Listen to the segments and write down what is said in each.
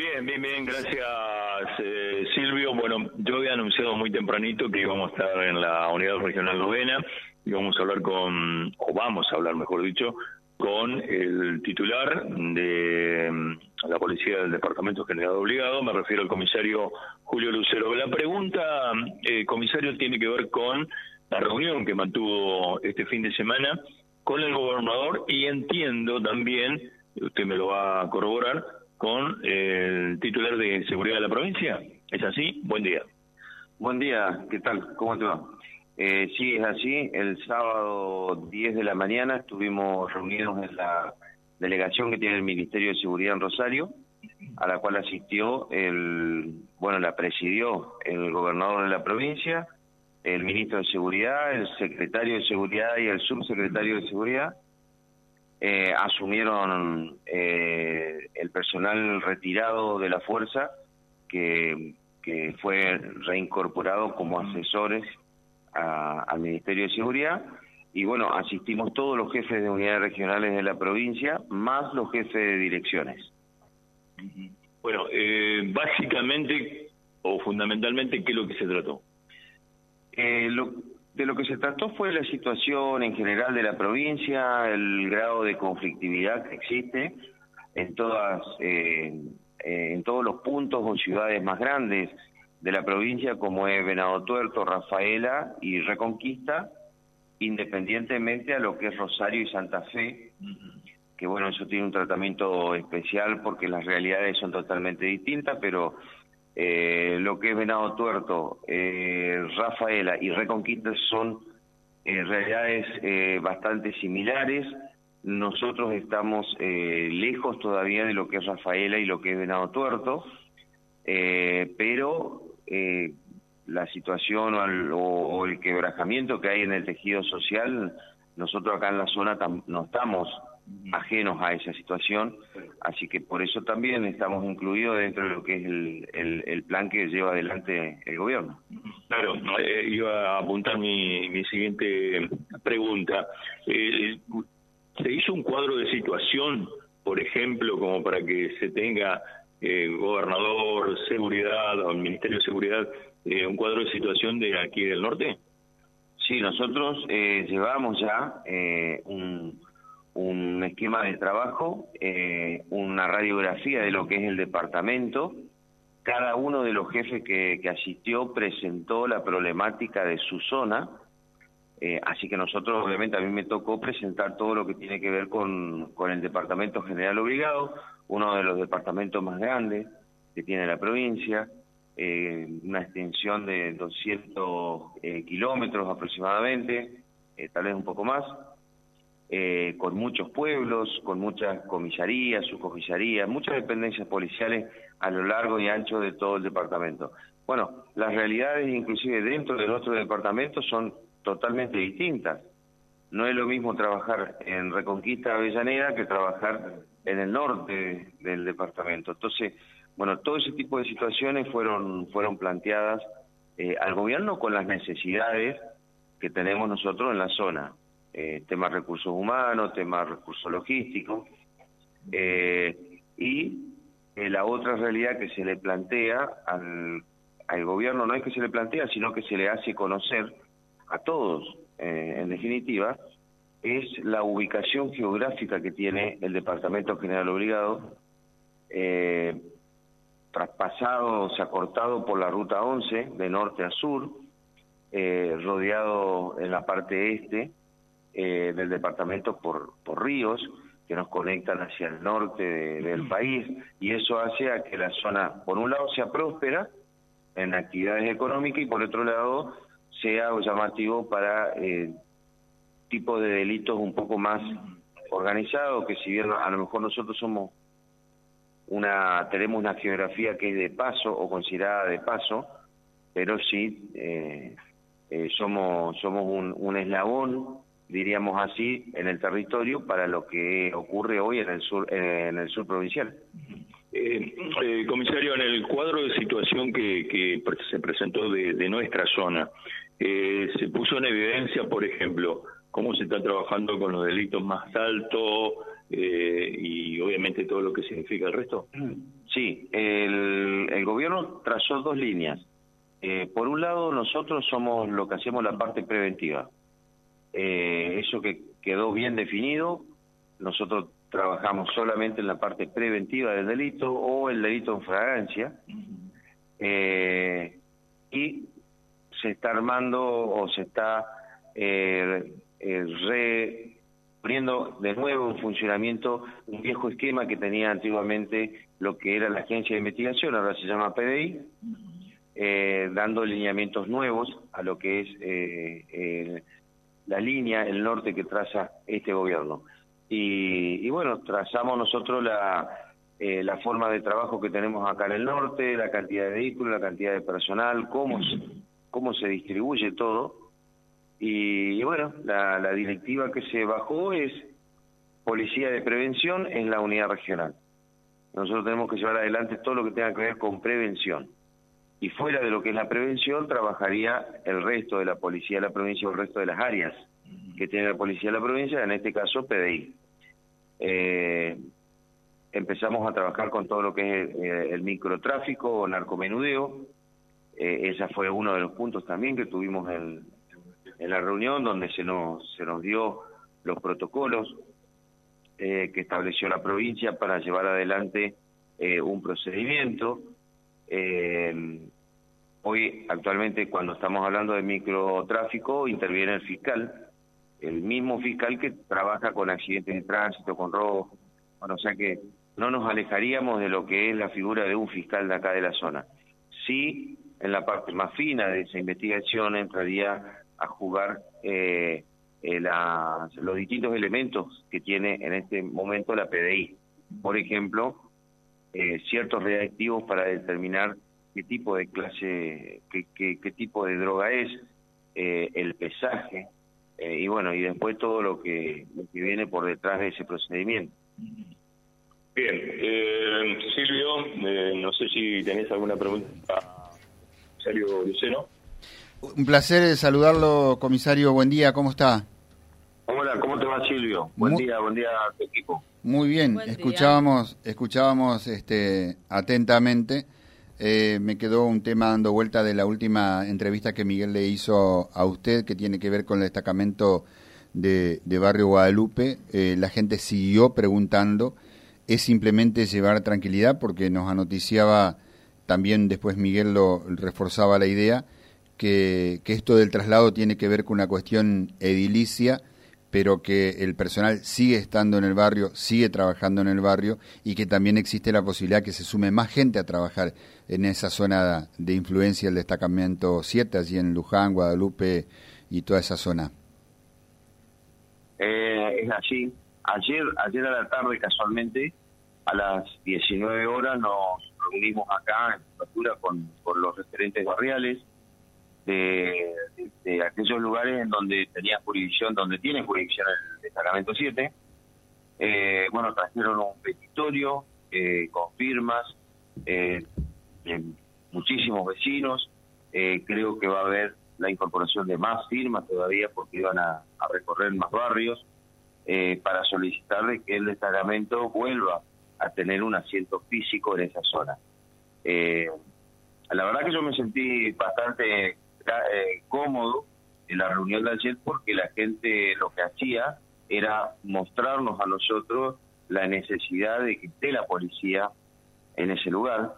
Bien, bien, bien, gracias eh, Silvio. Bueno, yo había anunciado muy tempranito que íbamos a estar en la Unidad Regional Novena y vamos a hablar con, o vamos a hablar, mejor dicho, con el titular de mm, la Policía del Departamento General Obligado, me refiero al comisario Julio Lucero. La pregunta, eh, comisario, tiene que ver con la reunión que mantuvo este fin de semana con el gobernador y entiendo también, usted me lo va a corroborar, con el titular de seguridad de la provincia. ¿Es así? Buen día. Buen día, ¿qué tal? ¿Cómo te va? Eh, sí, es así. El sábado 10 de la mañana estuvimos reunidos en la delegación que tiene el Ministerio de Seguridad en Rosario, a la cual asistió el, bueno, la presidió el gobernador de la provincia, el ministro de Seguridad, el secretario de Seguridad y el subsecretario de Seguridad. Eh, asumieron eh, el personal retirado de la fuerza que, que fue reincorporado como asesores al Ministerio de Seguridad y bueno, asistimos todos los jefes de unidades regionales de la provincia, más los jefes de direcciones. Bueno, eh, básicamente o fundamentalmente, ¿qué es lo que se trató? Eh, lo, de lo que se trató fue la situación en general de la provincia, el grado de conflictividad que existe en todas eh, eh, en todos los puntos o ciudades más grandes de la provincia como es Venado Tuerto, Rafaela y Reconquista, independientemente a lo que es Rosario y Santa Fe, que bueno, eso tiene un tratamiento especial porque las realidades son totalmente distintas, pero eh, lo que es Venado Tuerto, eh, Rafaela y Reconquista son eh, realidades eh, bastante similares. Nosotros estamos eh, lejos todavía de lo que es Rafaela y lo que es Venado Tuerto, pero la situación o, o, el quebrajamiento que hay en el tejido social, nosotros acá en la zona no estamos ajenos a esa situación, así que por eso también estamos incluidos dentro de lo que es el, el, plan que lleva adelante el gobierno. Claro, eh, iba a apuntar mi, mi siguiente pregunta. Eh, ¿Se hizo un cuadro de situación, por ejemplo, como para que se tenga eh, gobernador, seguridad o el Ministerio de Seguridad, eh, un cuadro de situación de aquí del norte? Sí, nosotros eh, llevamos ya eh, un un esquema de trabajo, eh, una radiografía de lo que es el departamento. Cada uno de los jefes que, que asistió presentó la problemática de su zona, eh, así que nosotros obviamente a mí me tocó presentar todo lo que tiene que ver con, con el Departamento General Obligado, uno de los departamentos más grandes que tiene la provincia, eh, una extensión de 200 eh, kilómetros aproximadamente, tal vez un poco más, eh, con muchos pueblos, con muchas comisarías, subcomisarías, muchas dependencias policiales a lo largo y ancho de todo el departamento. Bueno, las realidades inclusive dentro de nuestro departamento son totalmente distintas. No es lo mismo trabajar en Reconquista Avellaneda que trabajar en el norte del departamento. Entonces, bueno, todo ese tipo de situaciones fueron, fueron planteadas eh, al gobierno con las necesidades que tenemos nosotros en la zona eh, temas recursos humanos, temas recursos logísticos, eh, y eh, la otra realidad que se le plantea al, al gobierno no es que se le plantea, sino que se le hace conocer a todos, eh, en definitiva, es la ubicación geográfica que tiene el Departamento General Obligado, traspasado, o sea, cortado por la Ruta 11, de norte a sur, rodeado en la parte este eh, del departamento por, por ríos que nos conectan hacia el norte de, del país. Y eso hace a que la zona, por un lado, sea próspera en actividades económicas y por otro lado sea llamativo para eh, tipo de delitos un poco más organizados, que si bien a lo mejor nosotros somos una tenemos una geografía que es de paso o considerada de paso, pero sí eh, eh, somos somos un, un eslabón diríamos así, en el territorio para lo que ocurre hoy en el sur, en el sur provincial. Eh, eh, comisario, en el cuadro de situación que, que se presentó de, de nuestra zona, eh, se puso en evidencia, por ejemplo, cómo se está trabajando con los delitos más altos eh, y obviamente todo lo que significa el resto. Sí, eh, trazó dos líneas. Eh, por un lado, nosotros somos lo que hacemos la parte preventiva. Eh, eso que quedó bien definido, nosotros trabajamos solamente en la parte preventiva del delito o el delito en fragancia. Eh, y se está armando o se está eh, eh, poniendo de nuevo en funcionamiento un viejo esquema que tenía antiguamente lo que era la agencia de investigación, ahora se llama PDI, eh, dando lineamientos nuevos a lo que es eh, la línea, el norte que traza este gobierno. Y, y bueno, trazamos nosotros la, eh, la forma de trabajo que tenemos acá en el norte, la cantidad de vehículos, la cantidad de personal, cómo se, cómo se distribuye todo. Y, bueno, la, la, directiva que se bajó es policía de prevención en la unidad regional. Nosotros tenemos que llevar adelante todo lo que tenga que ver con prevención. Y fuera de lo que es la prevención, trabajaría el resto de la policía de la provincia o el resto de las áreas que tiene la policía de la provincia, en este caso PDI. Eh, empezamos a trabajar con todo lo que es eh, el microtráfico o narcomenudeo. Eh, ese fue uno de los puntos también que tuvimos en, la reunión donde se nos, se nos dio los protocolos eh, que estableció la provincia para llevar adelante eh, un procedimiento. Eh, hoy, actualmente, cuando estamos hablando de microtráfico, interviene el fiscal, el mismo fiscal que trabaja con accidentes de tránsito, con robos. Bueno, o sea que no nos alejaríamos de lo que es la figura de un fiscal de acá de la zona. Sí, en la parte más fina de esa investigación entraría a jugar eh, eh, los distintos elementos que tiene en este momento la PDI. Por ejemplo, eh, ciertos reactivos para determinar qué tipo de clase, qué, qué, qué tipo de droga es, eh, el pesaje, eh, y bueno, y después todo lo que, lo que viene por detrás de ese procedimiento. Bien, eh, Silvio, eh, no sé si tenés alguna pregunta para Sergio Luceno. Un placer saludarlo, comisario. Buen día, ¿cómo está? Hola, ¿cómo te va, Silvio? Buen Muy, día, buen día a tu equipo. Muy bien, buen escuchábamos, día. escuchábamos este, atentamente. Eh, me quedó un tema dando vuelta de la última entrevista que Miguel le hizo a usted, que tiene que ver con el destacamento de, de Barrio Guadalupe. Eh, la gente siguió preguntando. Es simplemente llevar tranquilidad, porque nos anoticiaba también después Miguel lo reforzaba la idea que, que, esto del traslado tiene que ver con una cuestión edilicia, pero que el personal sigue estando en el barrio, sigue trabajando en el barrio y que también existe la posibilidad que se sume más gente a trabajar en esa zona de influencia del destacamento 7, allí en Luján, Guadalupe y toda esa zona. Eh, es así. Ayer, ayer a la tarde, casualmente, a las 19 horas, nos reunimos acá en Factura con, con los referentes barriales de, aquellos lugares en donde tenía jurisdicción, donde tiene jurisdicción el destacamento 7. Eh, bueno, trajeron un petitorio eh, con firmas eh, de muchísimos vecinos. Eh, creo que va a haber la incorporación de más firmas todavía porque iban a, a recorrer más barrios eh, para solicitar de que el destacamento vuelva a tener un asiento físico en esa zona. Eh, la verdad que yo me sentí bastante eh, cómodo en la reunión de ayer porque la gente lo que hacía era mostrarnos a nosotros la necesidad de que esté la policía en ese lugar,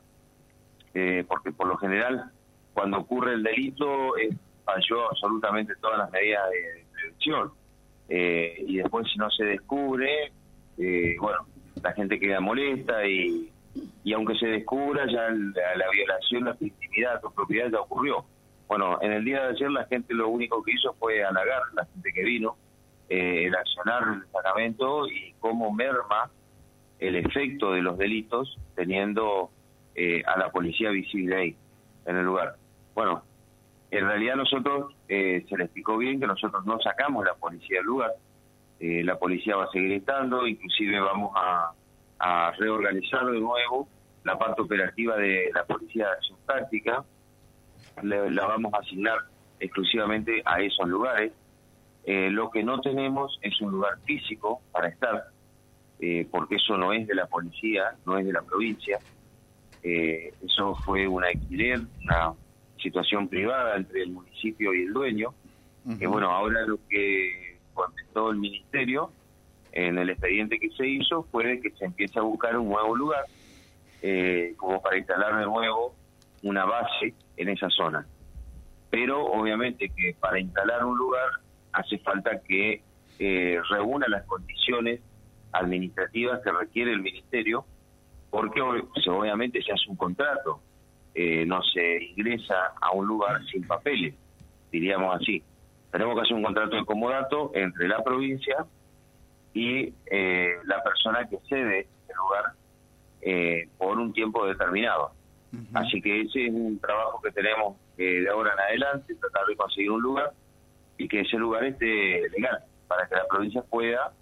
eh, porque por lo general cuando ocurre el delito eh, falló absolutamente todas las medidas de prevención eh, y después si no se descubre, eh, bueno, la gente queda molesta y, y aunque se descubra ya la, la violación la intimidad o propiedad ya ocurrió. Bueno, en el día de ayer la gente lo único que hizo fue halagar la gente que vino, eh, el accionar el destacamento y cómo merma el efecto de los delitos teniendo eh, a la policía visible ahí, en el lugar. Bueno, en realidad nosotros, eh, se le explicó bien que nosotros no sacamos la policía del lugar, eh, la policía va a seguir estando, inclusive vamos a, a reorganizar de nuevo la parte operativa de la policía de acción táctica, le, la vamos a asignar exclusivamente a esos lugares. Eh, lo que no tenemos es un lugar físico para estar, eh, porque eso no es de la policía, no es de la provincia. Eh, eso fue un alquiler, una situación privada entre el municipio y el dueño, que bueno, ahora lo que contestó el ministerio en el expediente que se hizo fue que se empiece a buscar un nuevo lugar eh, como para instalar de nuevo una base en esa zona. Pero obviamente que para instalar un lugar hace falta que eh, reúna las condiciones administrativas que requiere el ministerio, porque obviamente se hace un contrato, eh, no se ingresa a un lugar sin papeles, diríamos así. Tenemos que hacer un contrato de comodato entre la provincia y eh, la persona que cede el lugar eh, por un tiempo determinado. Así que ese es un trabajo que tenemos de ahora en adelante, tratar de conseguir un lugar y que ese lugar esté legal para que la provincia pueda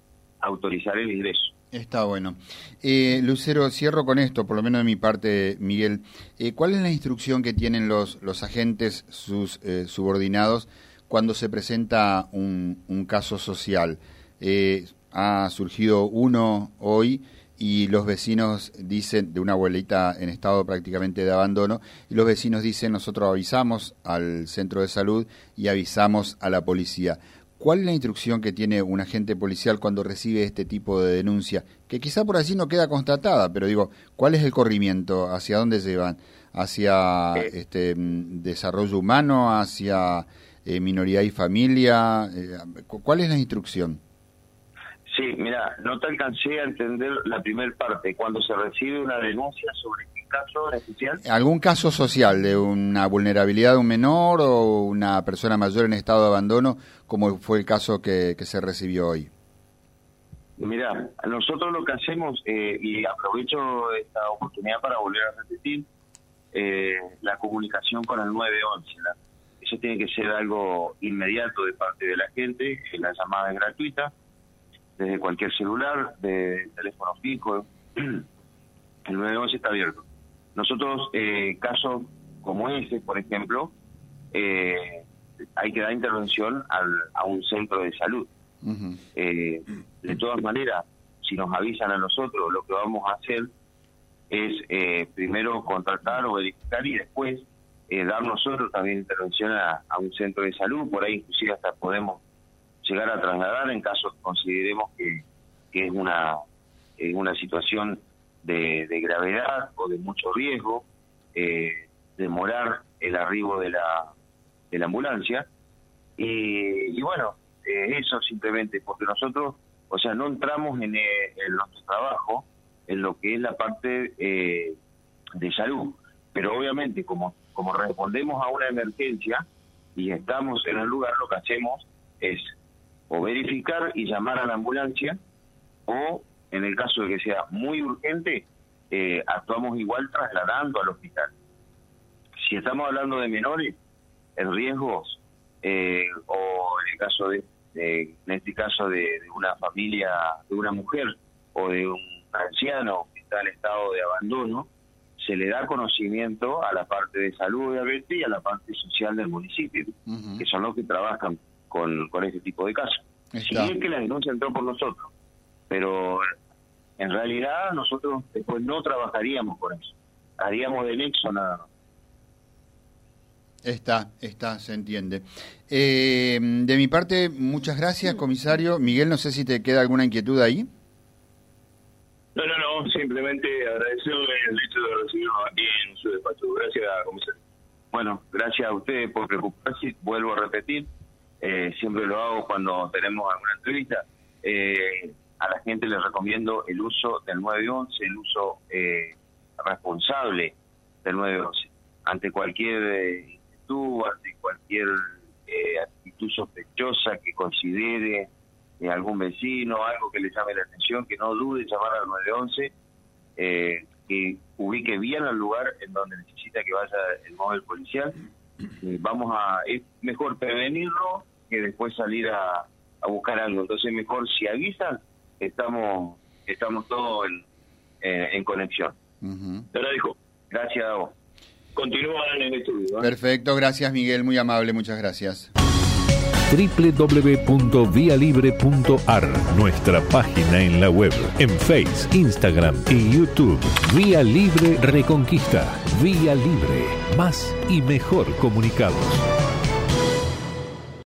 autorizar el ingreso. Está bueno. Eh, Lucero, cierro con esto, por lo menos de mi parte, Miguel. Eh, ¿Cuál es la instrucción que tienen los, los agentes, sus eh, subordinados, cuando se presenta un, un caso social? Eh, ha surgido uno hoy y los vecinos dicen, de una abuelita en estado prácticamente de abandono, y los vecinos dicen, nosotros avisamos al centro de salud y avisamos a la policía. ¿Cuál es la instrucción que tiene un agente policial cuando recibe este tipo de denuncia? Que quizá por así no queda constatada, pero digo, ¿cuál es el corrimiento? ¿Hacia dónde se van? ¿Hacia eh. este, mm, desarrollo humano? ¿Hacia eh, minoría y familia? Eh, ¿Cuál es la instrucción? Sí, mira, no te alcancé a entender la primera parte. Cuando se recibe una denuncia sobre qué caso especial. ¿Algún caso social de una vulnerabilidad de un menor o una persona mayor en estado de abandono, como fue el caso que, se recibió hoy? Mira, nosotros lo que hacemos, eh, y aprovecho esta oportunidad para volver a repetir, eh, la comunicación con el 911. Eso tiene que ser algo inmediato de parte de la gente, la llamada es gratuita desde cualquier celular, de teléfono fijo. El 911 está abierto. Nosotros, eh, casos como ese, por ejemplo, eh, hay que dar intervención al, a un centro de salud. eh, de todas maneras, si nos avisan a nosotros, lo que vamos a hacer es eh, primero contratar o verificar y después eh, dar nosotros también intervención a, a, un centro de salud. Por ahí inclusive hasta podemos llegar a trasladar en caso que consideremos que, es una, una situación de, gravedad o de mucho riesgo, eh, demorar el arribo de la, de la ambulancia. Y, bueno, eh, eso simplemente, porque nosotros, o sea, no entramos en, eh, nuestro trabajo en lo que es la parte eh, de salud, pero obviamente como, como respondemos a una emergencia y estamos en el lugar, lo que hacemos es o verificar y llamar a la ambulancia, o en el caso de que sea muy urgente, eh, actuamos igual trasladando al hospital. Si estamos hablando de menores, el riesgo, eh, o en el caso de, en este caso de, una familia, de una mujer o de un anciano que está en estado de abandono, se le da conocimiento a la parte de salud obviamente y a la parte social del municipio, que son los que trabajan con, con este tipo de casos. Si es que la denuncia entró por nosotros, pero en realidad nosotros después no trabajaríamos por eso, haríamos de nexo nada más. Está, está, se entiende. Eh, de mi parte, muchas gracias, comisario. Miguel, no sé si te queda alguna inquietud ahí. No, no, no, simplemente agradecerle el hecho de recibirnos aquí en su despacho. Gracias, comisario. Bueno, gracias a ustedes por preocuparse. Vuelvo a repetir, eh, siempre lo hago cuando tenemos alguna entrevista, eh, a la gente les recomiendo el uso del 911, el uso eh, responsable del 911. Ante cualquier eh, inquietud, ante cualquier actitud sospechosa que considere algún vecino, algo que le llame la atención, que no dude en llamar al 911, que ubique bien al lugar en donde necesita que vaya el móvil policial. vamos a, es mejor prevenirlo que después salir a, buscar algo. Entonces mejor si avisan, estamos estamos todos en, en, conexión. Te lo dijo. Gracias a vos. Continúa en el estudio. Perfecto, gracias Miguel, muy amable, muchas gracias. www.vialibre.ar, nuestra página en la web, en Face, Instagram y YouTube. Vía Libre Reconquista. Vía Libre. Más y mejor comunicados.